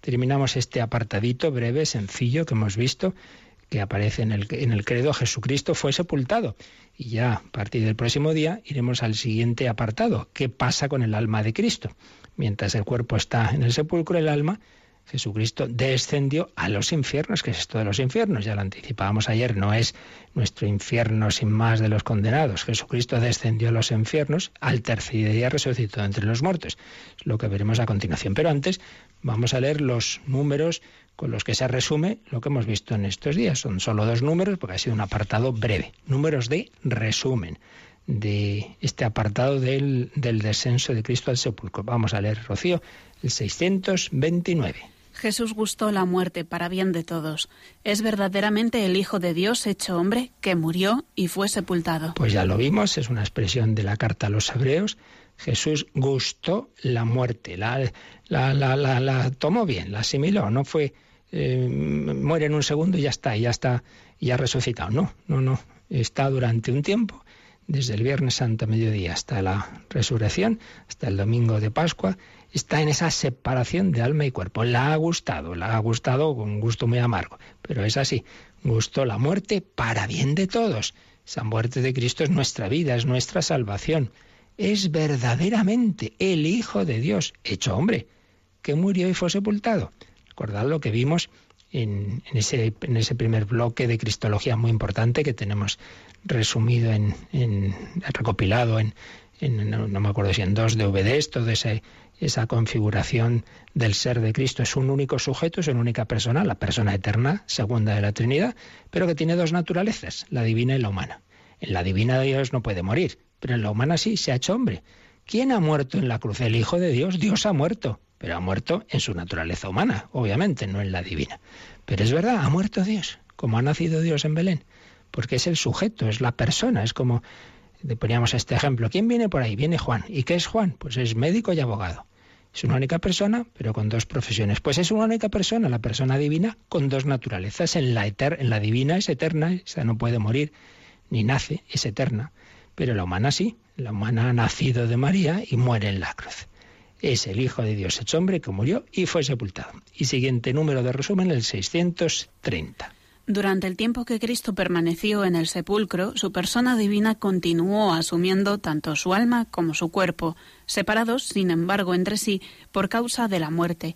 terminamos este apartadito breve, sencillo que hemos visto que aparece en el, en el credo Jesucristo fue sepultado. Y ya a partir del próximo día iremos al siguiente apartado, ¿qué pasa con el alma de Cristo? Mientras el cuerpo está en el sepulcro, el alma, Jesucristo descendió a los infiernos, que es esto de los infiernos, ya lo anticipábamos ayer, no es nuestro infierno sin más de los condenados. Jesucristo descendió a los infiernos, al tercer día resucitó entre los muertos. Es lo que veremos a continuación. Pero antes Vamos a leer los números con los que se resume lo que hemos visto en estos días. Son solo dos números porque ha sido un apartado breve. Números de resumen de este apartado del, del descenso de Cristo al sepulcro. Vamos a leer, Rocío, el 629. Jesús gustó la muerte para bien de todos. Es verdaderamente el Hijo de Dios hecho hombre que murió y fue sepultado. Pues ya lo vimos, es una expresión de la carta a los hebreos Jesús gustó la muerte, la, la, la, la, tomó bien, la asimiló, no fue eh, muere en un segundo y ya está, ya está, ya resucitado. No, no, no. Está durante un tiempo, desde el Viernes Santo a mediodía hasta la resurrección, hasta el domingo de Pascua, está en esa separación de alma y cuerpo. La ha gustado, la ha gustado con un gusto muy amargo, pero es así. Gustó la muerte para bien de todos. Esa muerte de Cristo es nuestra vida, es nuestra salvación es verdaderamente el Hijo de Dios, hecho hombre, que murió y fue sepultado. Recordad lo que vimos en, ese, ese, primer bloque de Cristología muy importante que tenemos resumido en, en recopilado en, no, me acuerdo si en dos DVDs, toda esa, esa configuración del ser de Cristo es un único sujeto, es una única persona, la persona eterna, segunda de la Trinidad, pero que tiene dos naturalezas, la divina y la humana. En la divina Dios no puede morir, pero en la humana sí, se ha hecho hombre. ¿Quién ha muerto en la cruz? El Hijo de Dios. Dios ha muerto, pero ha muerto en su naturaleza humana, obviamente, no en la divina. Pero es verdad, ha muerto Dios, como ha nacido Dios en Belén, porque es el sujeto, es la persona, es como poníamos este ejemplo. ¿Quién viene por ahí? Viene Juan. ¿Y qué es Juan? Pues es médico y abogado. Es una única persona, pero con dos profesiones. Pues es una única persona, la persona divina, con dos naturalezas. En la, en la divina es eterna, esa no puede morir, ni nace, es eterna pero la humana sí. La humana ha nacido de María y muere en la cruz. Es el Hijo de Dios hecho hombre que murió y fue sepultado. Y siguiente número de resumen, el 630. Durante el tiempo que Cristo permaneció en el sepulcro, su persona divina continuó asumiendo tanto su alma como su cuerpo, separados, sin embargo, entre sí por causa de la muerte.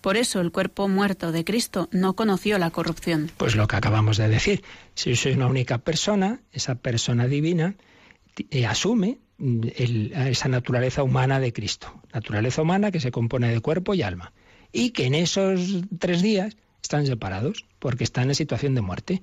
Por eso el cuerpo muerto de Cristo no conoció la corrupción. Pues lo que acabamos de decir. Si soy una única persona, esa persona divina eh, asume esa naturaleza humana de Cristo, naturaleza humana que se compone de cuerpo y alma, y que en esos tres días están separados porque están en situación de muerte.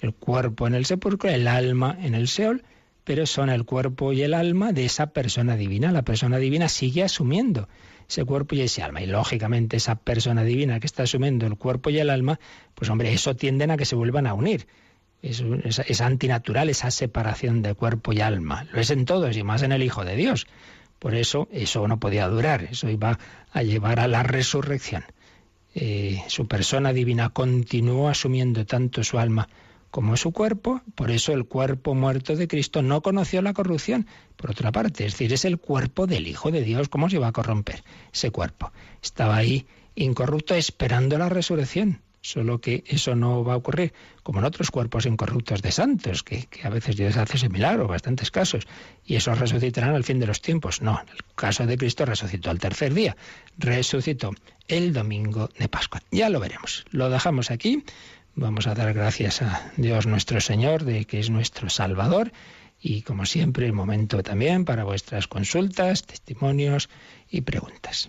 El cuerpo en el sepulcro, el alma en el Seol, pero son el cuerpo y el alma de esa persona divina. La persona divina sigue asumiendo ese cuerpo y ese alma. Y lógicamente esa persona divina que está asumiendo el cuerpo y el alma, pues hombre, eso tienden a que se vuelvan a unir es, antinatural esa separación de cuerpo y alma. Lo es en todos y más en el Hijo de Dios. Por eso eso no podía durar, eso iba a llevar a la resurrección. Eh, su persona divina continuó asumiendo tanto su alma como su cuerpo, por eso el cuerpo muerto de Cristo no conoció la corrupción. Por otra parte, es decir, es el cuerpo del Hijo de Dios, ¿cómo se iba a corromper ese cuerpo? Estaba ahí incorrupto esperando la resurrección solo que eso no va a ocurrir, como en otros cuerpos incorruptos de santos, que, a veces Dios hace ese milagro, bastantes casos, y esos resucitarán al fin de los tiempos. No, en el caso de Cristo resucitó al tercer día, resucitó el domingo de Pascua. Ya lo veremos. Lo dejamos aquí. Vamos a dar gracias a Dios nuestro Señor de que es nuestro Salvador. Y como siempre, el momento también para vuestras consultas, testimonios y preguntas.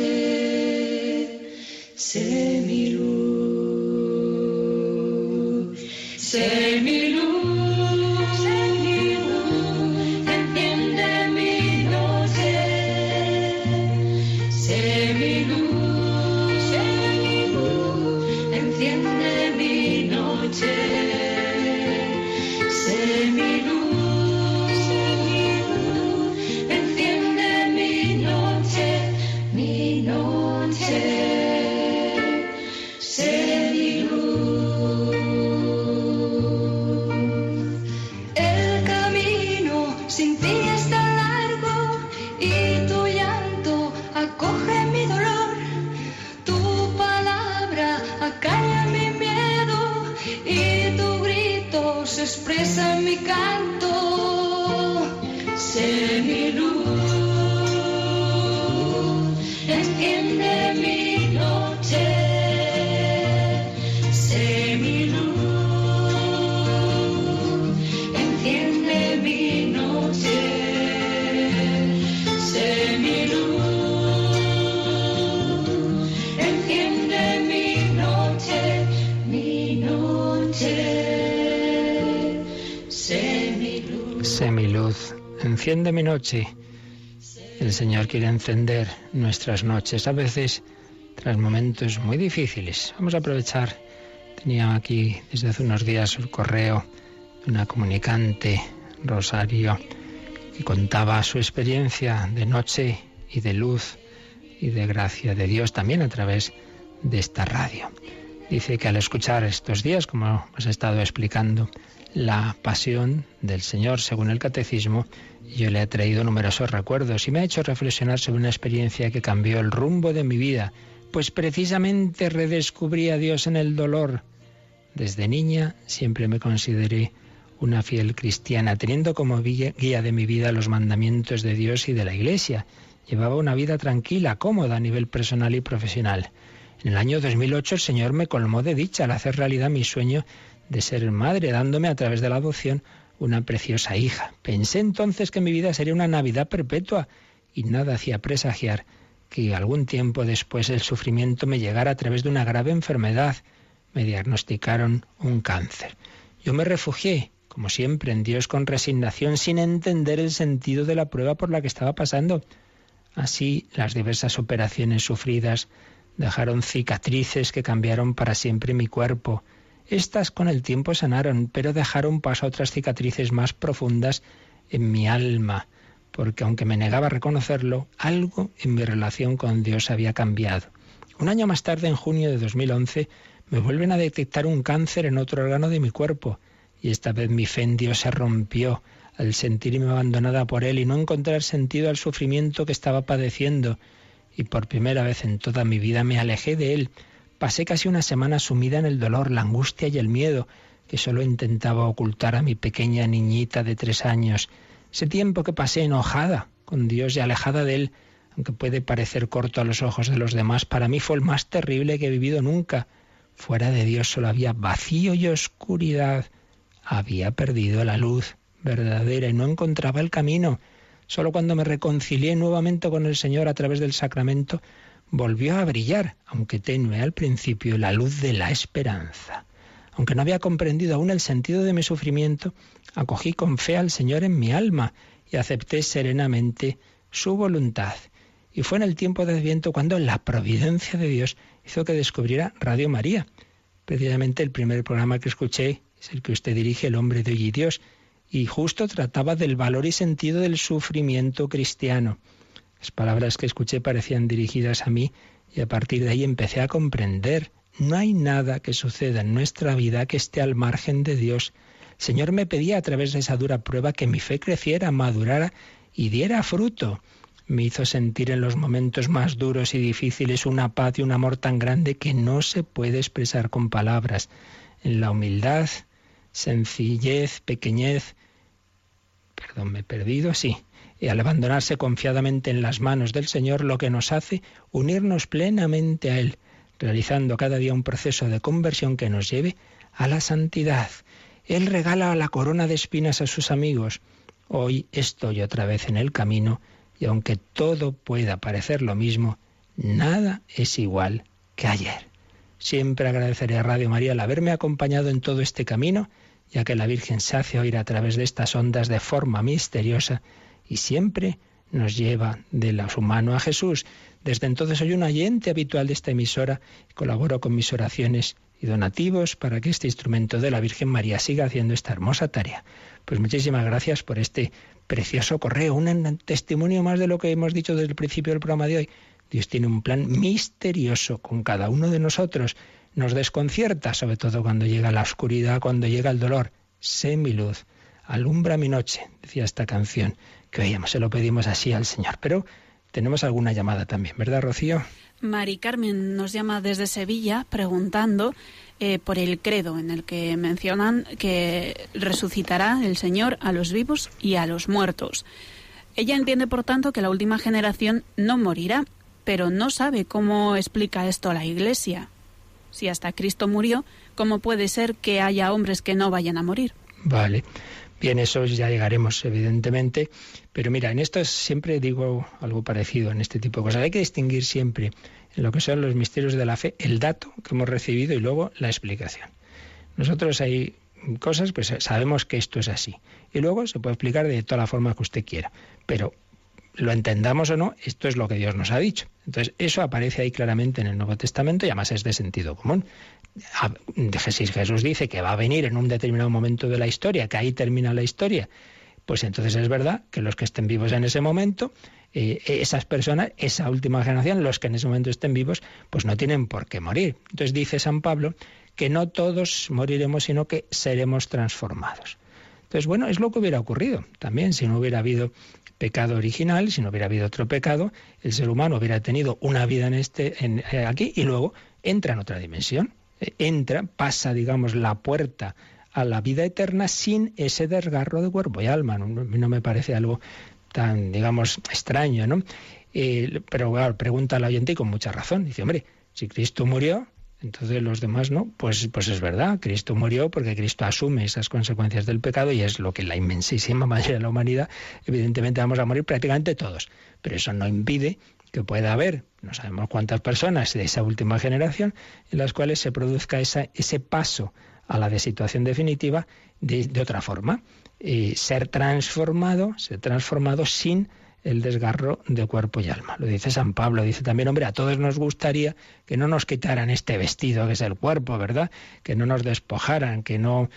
enciende mi noche. El Señor quiere encender nuestras noches, a veces tras momentos muy difíciles. Vamos a aprovechar, tenía aquí desde hace unos días el correo de una comunicante, Rosario, que contaba su experiencia de noche y de luz y de gracia de Dios también a través de esta radio. Dice que al escuchar estos días, como hemos estado explicando, la pasión del Señor según el catecismo, yo le he traído numerosos recuerdos y me ha hecho reflexionar sobre una experiencia que cambió el rumbo de mi vida, pues precisamente redescubrí a Dios en el dolor. Desde niña siempre me consideré una fiel cristiana, teniendo como guía de mi vida los mandamientos de Dios y de la Iglesia. Llevaba una vida tranquila, cómoda a nivel personal y profesional. En el año 2008 el Señor me colmó de dicha al hacer realidad mi sueño de ser madre, dándome a través de la adopción una preciosa hija. Pensé entonces que mi vida sería una Navidad perpetua y nada hacía presagiar que algún tiempo después el sufrimiento me llegara a través de una grave enfermedad. Me diagnosticaron un cáncer. Yo me refugié, como siempre, en Dios con resignación, sin entender el sentido de la prueba por la que estaba pasando. Así, las diversas operaciones sufridas dejaron cicatrices que cambiaron para siempre mi cuerpo. Estas con el tiempo sanaron, pero dejaron paso a otras cicatrices más profundas en mi alma, porque aunque me negaba a reconocerlo, algo en mi relación con Dios había cambiado. Un año más tarde, en junio de 2011, me vuelven a detectar un cáncer en otro órgano de mi cuerpo, y esta vez mi fe en Dios se rompió al sentirme abandonada por Él y no encontrar sentido al sufrimiento que estaba padeciendo, y por primera vez en toda mi vida me alejé de Él. Pasé casi una semana sumida en el dolor, la angustia y el miedo, que solo intentaba ocultar a mi pequeña niñita de tres años. Ese tiempo que pasé enojada con Dios y alejada de Él, aunque puede parecer corto a los ojos de los demás, para mí fue el más terrible que he vivido nunca. Fuera de Dios solo había vacío y oscuridad. Había perdido la luz verdadera y no encontraba el camino. Solo cuando me reconcilié nuevamente con el Señor a través del sacramento volvió a brillar, aunque tenue al principio, la luz de la esperanza. Aunque no había comprendido aún el sentido de mi sufrimiento, acogí con fe al Señor en mi alma y acepté serenamente su voluntad. Y fue en el tiempo de Adviento cuando la providencia de Dios hizo que descubriera Radio María. Precisamente el primer programa que escuché es el que usted dirige, El hombre de hoy y Dios, y justo trataba del valor y sentido del sufrimiento cristiano. Las palabras que escuché parecían dirigidas a mí y a partir de ahí empecé a comprender. No hay nada que suceda en nuestra vida que esté al margen de Dios. El Señor me pedía a través de esa dura prueba que mi fe creciera, madurara y diera fruto. Me hizo sentir en los momentos más duros y difíciles una paz y un amor tan grande que no se puede expresar con palabras. En la humildad, sencillez, pequeñez, perdón, me he perdido, sí, y al abandonarse confiadamente en las manos del Señor, lo que nos hace unirnos plenamente a Él, realizando cada día un proceso de conversión que nos lleve a la santidad. Él regala la corona de espinas a sus amigos. Hoy estoy otra vez en el camino y aunque todo pueda parecer lo mismo, nada es igual que ayer. Siempre agradeceré a Radio María el haberme acompañado en todo este camino, ya que la Virgen se hace oír a través de estas ondas de forma misteriosa y siempre nos lleva de lo humano a Jesús. Desde entonces soy un oyente habitual de esta emisora y colaboro con mis oraciones y donativos para que este instrumento de la Virgen María siga haciendo esta hermosa tarea. Pues muchísimas gracias por este precioso correo, un testimonio más de lo que hemos dicho desde el principio del programa de hoy. Dios tiene un plan misterioso con cada uno de nosotros. Nos desconcierta, sobre todo cuando llega la oscuridad, cuando llega el dolor. Sé mi luz, alumbra mi noche, decía esta canción que oíamos, se lo pedimos así al Señor. Pero tenemos alguna llamada también, ¿verdad, Rocío? Mari Carmen nos llama desde Sevilla preguntando eh, por el credo en el que mencionan que resucitará el Señor a los vivos y a los muertos. Ella entiende, por tanto, que la última generación no morirá, pero no sabe cómo explica esto la Iglesia. Si hasta Cristo murió, ¿cómo puede ser que haya hombres que no vayan a morir? Vale. Bien, eso ya llegaremos, evidentemente. Pero mira, en esto siempre digo algo parecido en este tipo de cosas. Hay que distinguir siempre en lo que son los misterios de la fe el dato que hemos recibido y luego la explicación. Nosotros hay cosas, pues sabemos que esto es así. Y luego se puede explicar de toda la forma que usted quiera. Pero lo entendamos o no, esto es lo que Dios nos ha dicho. Entonces, eso aparece ahí claramente en el Nuevo Testamento y además es de sentido común. Si Jesús dice que va a venir en un determinado momento de la historia, que ahí termina la historia, pues entonces es verdad que los que estén vivos en ese momento, eh, esas personas, esa última generación, los que en ese momento estén vivos, pues no tienen por qué morir. Entonces dice San Pablo que no todos moriremos, sino que seremos transformados. Entonces, bueno, es lo que hubiera ocurrido también si no hubiera habido pecado original, si no hubiera habido otro pecado, el ser humano hubiera tenido una vida en este, en, eh, aquí y luego entra en otra dimensión entra, pasa, digamos, la puerta a la vida eterna sin ese desgarro de cuerpo y alma. No, no me parece algo tan, digamos, extraño, ¿no? Eh, pero claro, pregunta al oyente y con mucha razón. Dice, hombre, si Cristo murió, entonces los demás no. Pues, pues es verdad, Cristo murió porque Cristo asume esas consecuencias del pecado y es lo que la inmensísima mayoría de la humanidad, evidentemente vamos a morir prácticamente todos. Pero eso no impide que pueda haber, no sabemos cuántas personas de esa última generación, en las cuales se produzca esa, ese paso a la de situación definitiva de, otra forma. y ser transformado, ser transformado sin el desgarro de cuerpo y alma. Lo dice San Pablo, dice también, hombre, a todos nos gustaría que no nos quitaran este vestido que es el cuerpo, ¿verdad? Que no nos despojaran, que no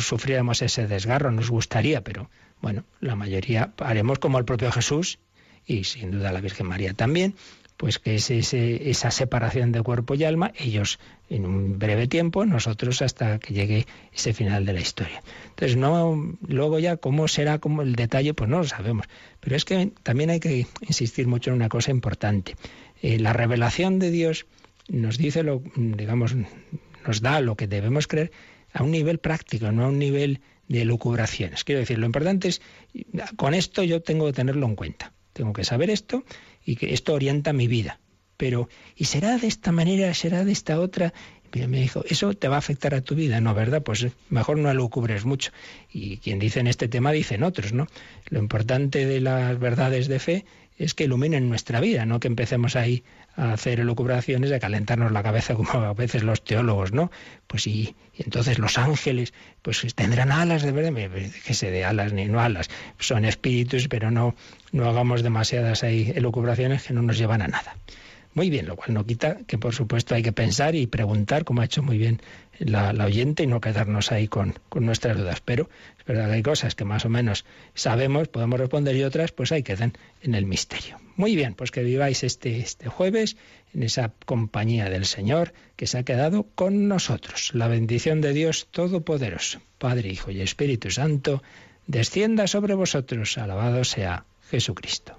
sufriéramos ese desgarro, nos gustaría, pero bueno, la mayoría haremos como el propio Jesús y sin duda la Virgen María también, pues que es esa separación de cuerpo y alma, ellos en un breve tiempo, nosotros hasta que llegue ese final de la historia. Entonces, no, luego ya cómo será como el detalle, pues no lo sabemos. Pero es que también hay que insistir mucho en una cosa importante. Eh, la revelación de Dios nos dice lo, digamos, nos da lo que debemos creer a un nivel práctico, no a un nivel de lucubraciones. Quiero decir, lo importante es, con esto yo tengo que tenerlo en cuenta. Tengo que saber esto y que esto orienta mi vida. Pero, ¿y será de esta manera? ¿Será de esta otra? Y me dijo, ¿eso te va a afectar a tu vida? No, ¿verdad? Pues mejor no lo cubres mucho. Y quien dice en este tema dicen otros, ¿no? Lo importante de las verdades de fe es que iluminen nuestra vida, no que empecemos ahí a hacer elucubraciones de calentarnos la cabeza como a veces los teólogos, ¿no? Pues y, entonces los ángeles, pues tendrán alas de verdad, que se de alas ni no alas, son espíritus, pero no, no hagamos demasiadas ahí elucubraciones que no nos llevan a nada. Muy bien, lo cual no quita que por supuesto hay que pensar y preguntar, como ha hecho muy bien la, oyente, y no quedarnos ahí con, nuestras dudas. Pero es verdad que hay cosas que más o menos sabemos, podemos responder y otras pues ahí quedan en el misterio. Muy bien, pues que viváis este, este jueves en esa compañía del Señor que se ha quedado con nosotros. La bendición de Dios Todopoderoso, Padre, Hijo y Espíritu Santo, descienda sobre vosotros. Alabado sea Jesucristo.